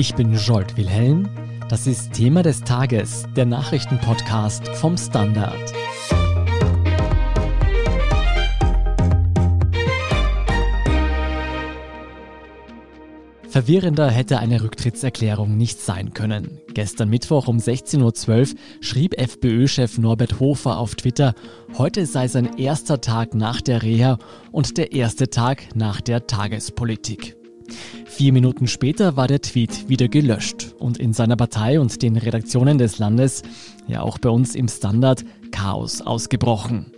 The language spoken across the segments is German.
Ich bin Jolt Wilhelm. Das ist Thema des Tages, der Nachrichtenpodcast vom Standard. Verwirrender hätte eine Rücktrittserklärung nicht sein können. Gestern Mittwoch um 16.12 Uhr schrieb FPÖ-Chef Norbert Hofer auf Twitter, heute sei sein erster Tag nach der Reha und der erste Tag nach der Tagespolitik. Vier Minuten später war der Tweet wieder gelöscht und in seiner Partei und den Redaktionen des Landes, ja auch bei uns im Standard, Chaos ausgebrochen.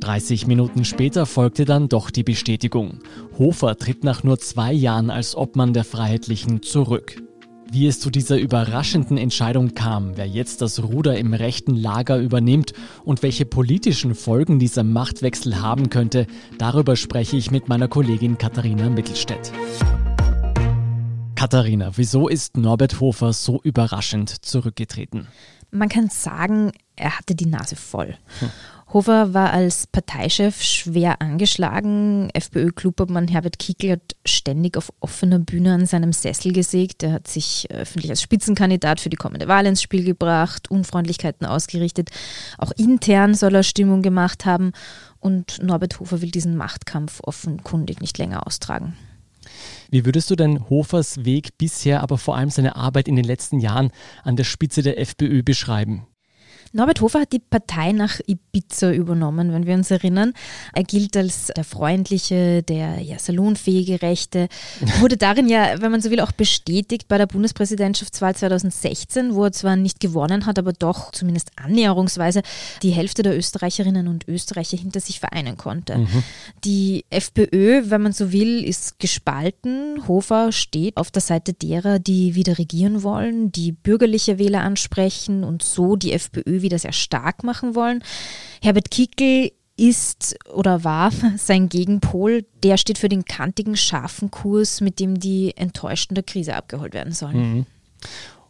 30 Minuten später folgte dann doch die Bestätigung. Hofer tritt nach nur zwei Jahren als Obmann der Freiheitlichen zurück. Wie es zu dieser überraschenden Entscheidung kam, wer jetzt das Ruder im rechten Lager übernimmt und welche politischen Folgen dieser Machtwechsel haben könnte, darüber spreche ich mit meiner Kollegin Katharina Mittelstädt. Katharina, wieso ist Norbert Hofer so überraschend zurückgetreten? Man kann sagen, er hatte die Nase voll. Hm. Hofer war als Parteichef schwer angeschlagen. FPÖ-Klubobmann Herbert Kickl hat ständig auf offener Bühne an seinem Sessel gesägt. Er hat sich öffentlich als Spitzenkandidat für die kommende Wahl ins Spiel gebracht, Unfreundlichkeiten ausgerichtet. Auch intern soll er Stimmung gemacht haben. Und Norbert Hofer will diesen Machtkampf offenkundig nicht länger austragen. Wie würdest du denn Hofers Weg bisher, aber vor allem seine Arbeit in den letzten Jahren an der Spitze der FPÖ beschreiben? Norbert Hofer hat die Partei nach Ibiza übernommen, wenn wir uns erinnern. Er gilt als der freundliche, der ja, salonfähige Rechte. Wurde darin ja, wenn man so will, auch bestätigt bei der Bundespräsidentschaftswahl 2016, wo er zwar nicht gewonnen hat, aber doch zumindest annäherungsweise die Hälfte der Österreicherinnen und Österreicher hinter sich vereinen konnte. Mhm. Die FPÖ, wenn man so will, ist gespalten. Hofer steht auf der Seite derer, die wieder regieren wollen, die bürgerliche Wähler ansprechen und so die FPÖ wieder sehr stark machen wollen. Herbert Kickel ist oder war sein Gegenpol, der steht für den kantigen, scharfen Kurs, mit dem die Enttäuschten der Krise abgeholt werden sollen. Mhm.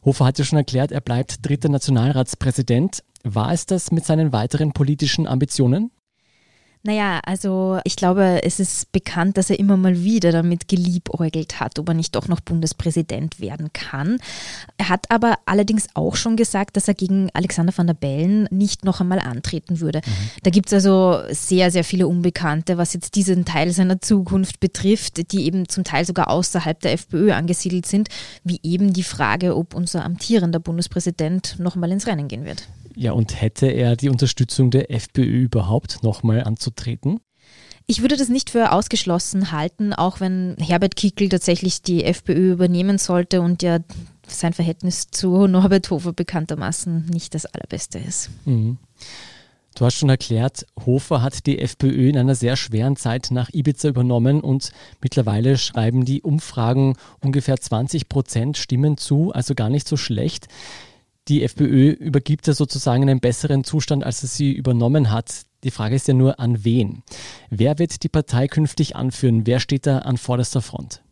Hofer hat ja schon erklärt, er bleibt dritter Nationalratspräsident. War es das mit seinen weiteren politischen Ambitionen? Naja, also ich glaube, es ist bekannt, dass er immer mal wieder damit geliebäugelt hat, ob er nicht doch noch Bundespräsident werden kann. Er hat aber allerdings auch schon gesagt, dass er gegen Alexander van der Bellen nicht noch einmal antreten würde. Mhm. Da gibt es also sehr, sehr viele Unbekannte, was jetzt diesen Teil seiner Zukunft betrifft, die eben zum Teil sogar außerhalb der FPÖ angesiedelt sind, wie eben die Frage, ob unser amtierender Bundespräsident noch mal ins Rennen gehen wird. Ja, und hätte er die Unterstützung der FPÖ überhaupt nochmal anzutreten? Ich würde das nicht für ausgeschlossen halten, auch wenn Herbert Kickl tatsächlich die FPÖ übernehmen sollte und ja sein Verhältnis zu Norbert Hofer bekanntermaßen nicht das allerbeste ist. Mhm. Du hast schon erklärt, Hofer hat die FPÖ in einer sehr schweren Zeit nach Ibiza übernommen und mittlerweile schreiben die Umfragen ungefähr 20 Prozent Stimmen zu, also gar nicht so schlecht die FPÖ übergibt ja sozusagen einen besseren Zustand, als er sie übernommen hat. Die Frage ist ja nur, an wen? Wer wird die Partei künftig anführen? Wer steht da an vorderster Front?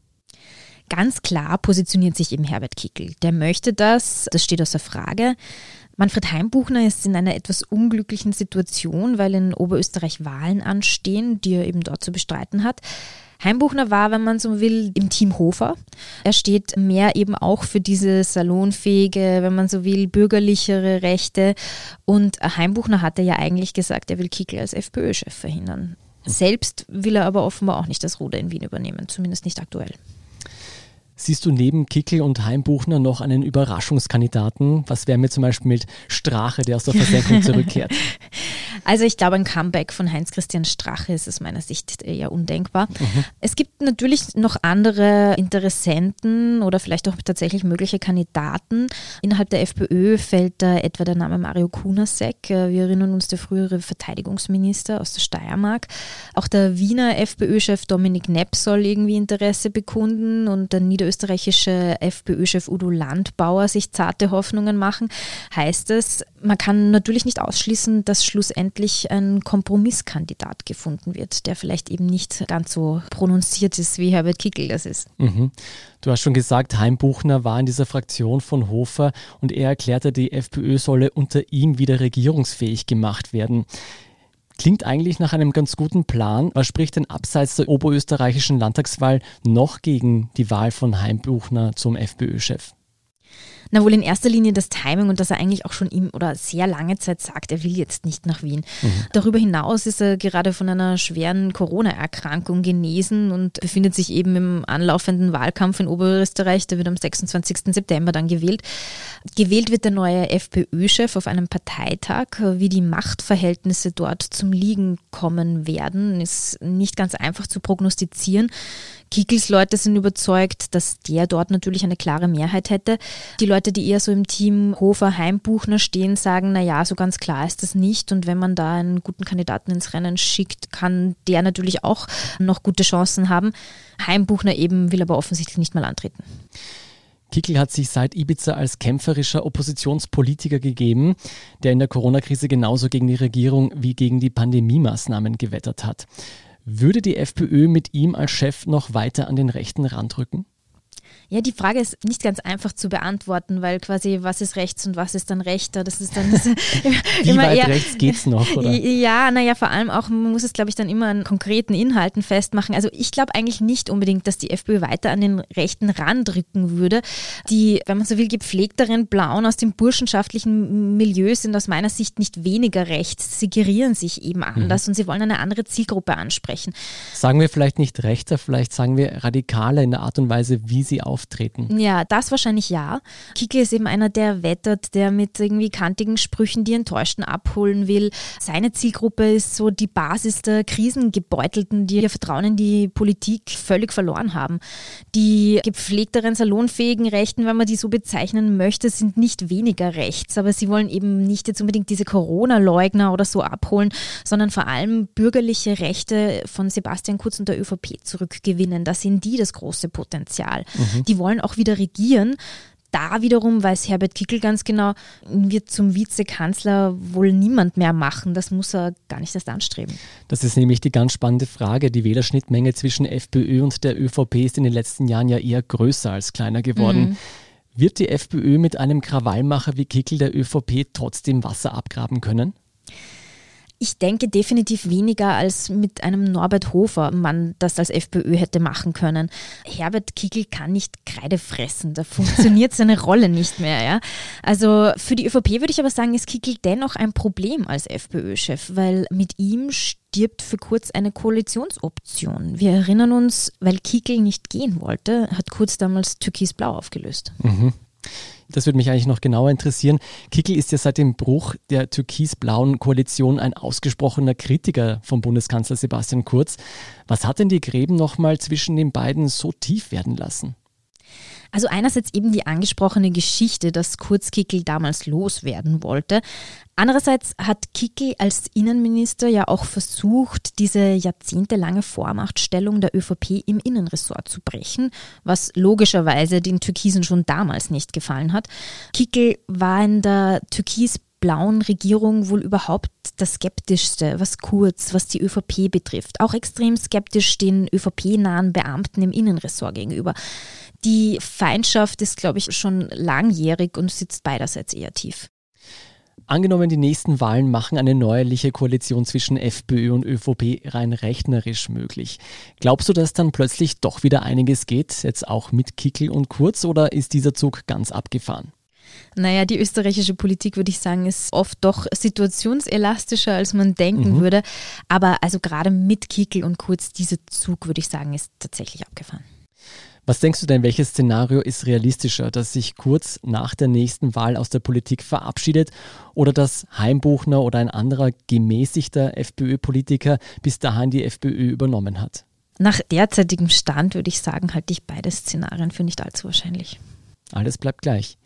Ganz klar positioniert sich eben Herbert Kickel. Der möchte das, das steht außer Frage. Manfred Heimbuchner ist in einer etwas unglücklichen Situation, weil in Oberösterreich Wahlen anstehen, die er eben dort zu bestreiten hat. Heimbuchner war, wenn man so will, im Team Hofer. Er steht mehr eben auch für diese salonfähige, wenn man so will, bürgerlichere Rechte. Und Heimbuchner hatte ja eigentlich gesagt, er will Kickel als FPÖ-Chef verhindern. Selbst will er aber offenbar auch nicht das Ruder in Wien übernehmen, zumindest nicht aktuell. Siehst du neben Kickel und Heimbuchner noch einen Überraschungskandidaten? Was wäre mir zum Beispiel mit Strache, der aus der Versenkung zurückkehrt? Also ich glaube, ein Comeback von Heinz-Christian Strache ist aus meiner Sicht eher undenkbar. Mhm. Es gibt natürlich noch andere Interessenten oder vielleicht auch tatsächlich mögliche Kandidaten. Innerhalb der FPÖ fällt da etwa der Name Mario Kunasek. Wir erinnern uns, der frühere Verteidigungsminister aus der Steiermark. Auch der Wiener FPÖ-Chef Dominik Nepp soll irgendwie Interesse bekunden und der niederösterreichische FPÖ-Chef Udo Landbauer sich zarte Hoffnungen machen. Heißt es, man kann natürlich nicht ausschließen, dass schlussendlich endlich ein Kompromisskandidat gefunden wird, der vielleicht eben nicht ganz so prononziert ist, wie Herbert Kickel das ist. Mhm. Du hast schon gesagt, Heimbuchner war in dieser Fraktion von Hofer und er erklärte, die FPÖ solle unter ihm wieder regierungsfähig gemacht werden. Klingt eigentlich nach einem ganz guten Plan. Was spricht denn abseits der oberösterreichischen Landtagswahl noch gegen die Wahl von Heimbuchner zum FPÖ-Chef? Na wohl in erster Linie das Timing und dass er eigentlich auch schon ihm oder sehr lange Zeit sagt, er will jetzt nicht nach Wien. Mhm. Darüber hinaus ist er gerade von einer schweren Corona-Erkrankung genesen und befindet sich eben im anlaufenden Wahlkampf in Oberösterreich. Der wird am 26. September dann gewählt. Gewählt wird der neue FPÖ-Chef auf einem Parteitag. Wie die Machtverhältnisse dort zum Liegen kommen werden, ist nicht ganz einfach zu prognostizieren. Kickels Leute sind überzeugt, dass der dort natürlich eine klare Mehrheit hätte. Die Leute, die eher so im Team Hofer Heimbuchner stehen, sagen, na ja, so ganz klar ist das nicht. Und wenn man da einen guten Kandidaten ins Rennen schickt, kann der natürlich auch noch gute Chancen haben. Heimbuchner eben will aber offensichtlich nicht mal antreten. Kickel hat sich seit Ibiza als kämpferischer Oppositionspolitiker gegeben, der in der Corona-Krise genauso gegen die Regierung wie gegen die Pandemie-Maßnahmen gewettert hat. Würde die FPÖ mit ihm als Chef noch weiter an den rechten Rand rücken? Ja, die Frage ist nicht ganz einfach zu beantworten, weil quasi, was ist rechts und was ist dann rechter? Das ist dann das Wie immer weit eher, rechts geht's noch, oder? Ja, naja, vor allem auch, man muss es, glaube ich, dann immer an konkreten Inhalten festmachen. Also ich glaube eigentlich nicht unbedingt, dass die FPÖ weiter an den rechten Rand rücken würde. Die, wenn man so will, gepflegteren Blauen aus dem burschenschaftlichen Milieu sind aus meiner Sicht nicht weniger rechts. Sie gerieren sich eben mhm. anders mhm. und sie wollen eine andere Zielgruppe ansprechen. Sagen wir vielleicht nicht rechter, vielleicht sagen wir radikaler in der Art und Weise, wie sie auf auftreten. Ja, das wahrscheinlich ja. Kiki ist eben einer, der wettert, der mit irgendwie kantigen Sprüchen die Enttäuschten abholen will. Seine Zielgruppe ist so die Basis der Krisengebeutelten, die ihr Vertrauen in die Politik völlig verloren haben. Die gepflegteren, salonfähigen Rechten, wenn man die so bezeichnen möchte, sind nicht weniger rechts, aber sie wollen eben nicht jetzt unbedingt diese Corona-Leugner oder so abholen, sondern vor allem bürgerliche Rechte von Sebastian Kurz und der ÖVP zurückgewinnen. Da sehen die das große Potenzial. Mhm die wollen auch wieder regieren. Da wiederum weiß Herbert Kickel ganz genau, wird zum Vizekanzler wohl niemand mehr machen. Das muss er gar nicht erst anstreben. Das ist nämlich die ganz spannende Frage. Die Wählerschnittmenge zwischen FPÖ und der ÖVP ist in den letzten Jahren ja eher größer als kleiner geworden. Mhm. Wird die FPÖ mit einem Krawallmacher wie Kickel der ÖVP trotzdem Wasser abgraben können? Ich denke definitiv weniger als mit einem Norbert Hofer man das als FPÖ hätte machen können. Herbert Kickl kann nicht Kreide fressen, da funktioniert seine Rolle nicht mehr. Ja? Also für die ÖVP würde ich aber sagen, ist Kickl dennoch ein Problem als FPÖ-Chef, weil mit ihm stirbt für kurz eine Koalitionsoption. Wir erinnern uns, weil Kickl nicht gehen wollte, hat Kurz damals Türkis-Blau aufgelöst. Mhm. Das würde mich eigentlich noch genauer interessieren. Kickel ist ja seit dem Bruch der türkis-blauen Koalition ein ausgesprochener Kritiker vom Bundeskanzler Sebastian Kurz. Was hat denn die Gräben nochmal zwischen den beiden so tief werden lassen? Also einerseits eben die angesprochene Geschichte, dass Kurz Kickel damals loswerden wollte. Andererseits hat Kickel als Innenminister ja auch versucht, diese jahrzehntelange Vormachtstellung der ÖVP im Innenressort zu brechen, was logischerweise den Türkisen schon damals nicht gefallen hat. Kickel war in der türkis blauen Regierung wohl überhaupt das Skeptischste, was Kurz, was die ÖVP betrifft. Auch extrem skeptisch den ÖVP-nahen Beamten im Innenressort gegenüber. Die Feindschaft ist, glaube ich, schon langjährig und sitzt beiderseits eher tief. Angenommen, die nächsten Wahlen machen eine neuerliche Koalition zwischen FPÖ und ÖVP rein rechnerisch möglich. Glaubst du, dass dann plötzlich doch wieder einiges geht, jetzt auch mit Kickel und Kurz, oder ist dieser Zug ganz abgefahren? Naja, die österreichische Politik, würde ich sagen, ist oft doch situationselastischer, als man denken mhm. würde. Aber also gerade mit Kickel und Kurz, dieser Zug, würde ich sagen, ist tatsächlich abgefahren. Was denkst du denn, welches Szenario ist realistischer, dass sich Kurz nach der nächsten Wahl aus der Politik verabschiedet oder dass Heimbuchner oder ein anderer gemäßigter FPÖ-Politiker bis dahin die FPÖ übernommen hat? Nach derzeitigem Stand würde ich sagen, halte ich beide Szenarien für nicht allzu wahrscheinlich. Alles bleibt gleich.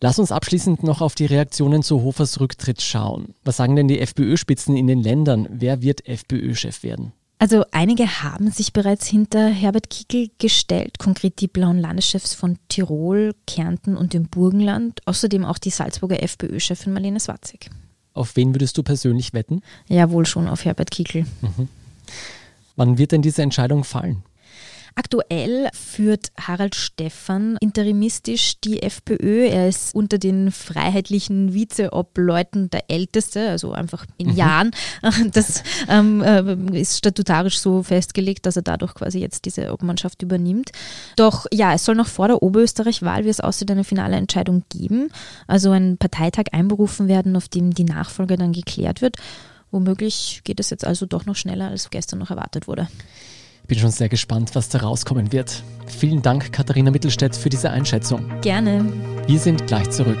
Lass uns abschließend noch auf die Reaktionen zu Hofers Rücktritt schauen. Was sagen denn die FPÖ-Spitzen in den Ländern? Wer wird FPÖ-Chef werden? Also einige haben sich bereits hinter Herbert Kickel gestellt, konkret die blauen Landeschefs von Tirol, Kärnten und dem Burgenland, außerdem auch die Salzburger FPÖ-Chefin Marlene Swatzig. Auf wen würdest du persönlich wetten? Ja, wohl schon auf Herbert Kickel. Mhm. Wann wird denn diese Entscheidung fallen? Aktuell führt Harald Stephan interimistisch die FPÖ. Er ist unter den freiheitlichen Vizeobleuten der Älteste, also einfach in mhm. Jahren. Das ähm, äh, ist statutarisch so festgelegt, dass er dadurch quasi jetzt diese Obmannschaft übernimmt. Doch ja, es soll noch vor der Oberösterreich-Wahl, wie es aussieht, eine finale Entscheidung geben. Also ein Parteitag einberufen werden, auf dem die Nachfolge dann geklärt wird. Womöglich geht es jetzt also doch noch schneller, als gestern noch erwartet wurde. Ich bin schon sehr gespannt, was da rauskommen wird. Vielen Dank, Katharina Mittelstädt, für diese Einschätzung. Gerne. Wir sind gleich zurück.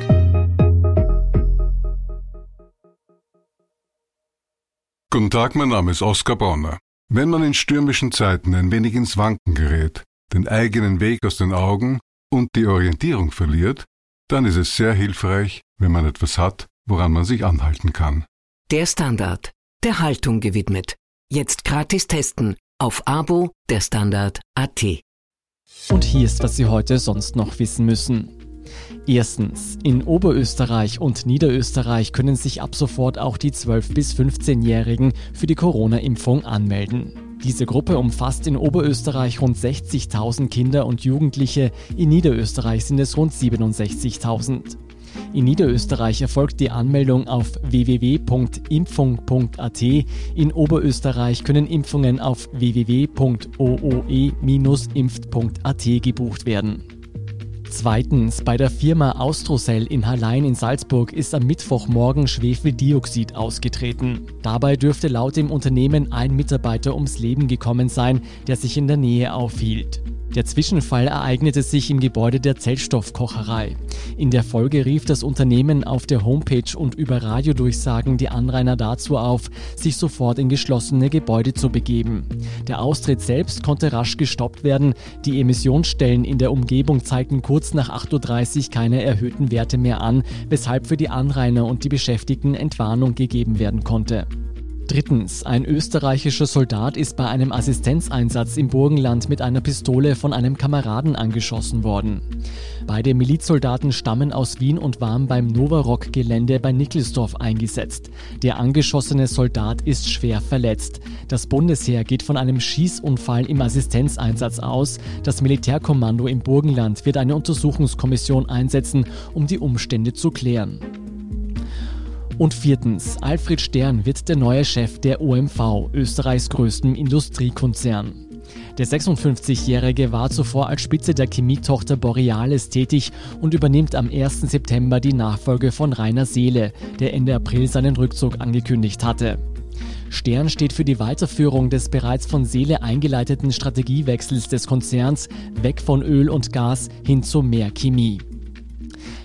Guten Tag, mein Name ist Oskar Bonner. Wenn man in stürmischen Zeiten ein wenig ins Wanken gerät, den eigenen Weg aus den Augen und die Orientierung verliert, dann ist es sehr hilfreich, wenn man etwas hat, woran man sich anhalten kann. Der Standard, der Haltung gewidmet. Jetzt gratis testen auf Abo der Standard AT. Und hier ist, was Sie heute sonst noch wissen müssen. Erstens, in Oberösterreich und Niederösterreich können sich ab sofort auch die 12- bis 15-Jährigen für die Corona-Impfung anmelden. Diese Gruppe umfasst in Oberösterreich rund 60.000 Kinder und Jugendliche, in Niederösterreich sind es rund 67.000. In Niederösterreich erfolgt die Anmeldung auf www.impfung.at. In Oberösterreich können Impfungen auf www.ooe-impft.at gebucht werden. Zweitens, bei der Firma Austrocell in Hallein in Salzburg ist am Mittwochmorgen Schwefeldioxid ausgetreten. Dabei dürfte laut dem Unternehmen ein Mitarbeiter ums Leben gekommen sein, der sich in der Nähe aufhielt. Der Zwischenfall ereignete sich im Gebäude der Zellstoffkocherei. In der Folge rief das Unternehmen auf der Homepage und über Radiodurchsagen die Anrainer dazu auf, sich sofort in geschlossene Gebäude zu begeben. Der Austritt selbst konnte rasch gestoppt werden. Die Emissionsstellen in der Umgebung zeigten kurz nach 8.30 Uhr keine erhöhten Werte mehr an, weshalb für die Anrainer und die Beschäftigten Entwarnung gegeben werden konnte. Drittens, ein österreichischer Soldat ist bei einem Assistenzeinsatz im Burgenland mit einer Pistole von einem Kameraden angeschossen worden. Beide Milizsoldaten stammen aus Wien und waren beim Novarock-Gelände bei Nickelsdorf eingesetzt. Der angeschossene Soldat ist schwer verletzt. Das Bundesheer geht von einem Schießunfall im Assistenzeinsatz aus. Das Militärkommando im Burgenland wird eine Untersuchungskommission einsetzen, um die Umstände zu klären. Und viertens, Alfred Stern wird der neue Chef der OMV, Österreichs größtem Industriekonzern. Der 56-Jährige war zuvor als Spitze der Chemietochter Borealis tätig und übernimmt am 1. September die Nachfolge von Rainer Seele, der Ende April seinen Rückzug angekündigt hatte. Stern steht für die Weiterführung des bereits von Seele eingeleiteten Strategiewechsels des Konzerns weg von Öl und Gas hin zu mehr Chemie.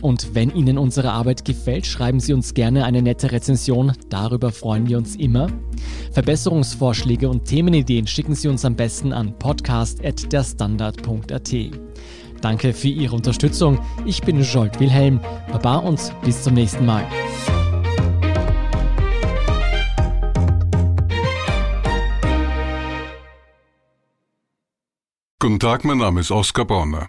Und wenn Ihnen unsere Arbeit gefällt, schreiben Sie uns gerne eine nette Rezension. Darüber freuen wir uns immer. Verbesserungsvorschläge und Themenideen schicken Sie uns am besten an podcast.derstandard.at. Danke für Ihre Unterstützung. Ich bin Jolt Wilhelm. Baba und bis zum nächsten Mal. Guten Tag, mein Name ist Oskar Bonner.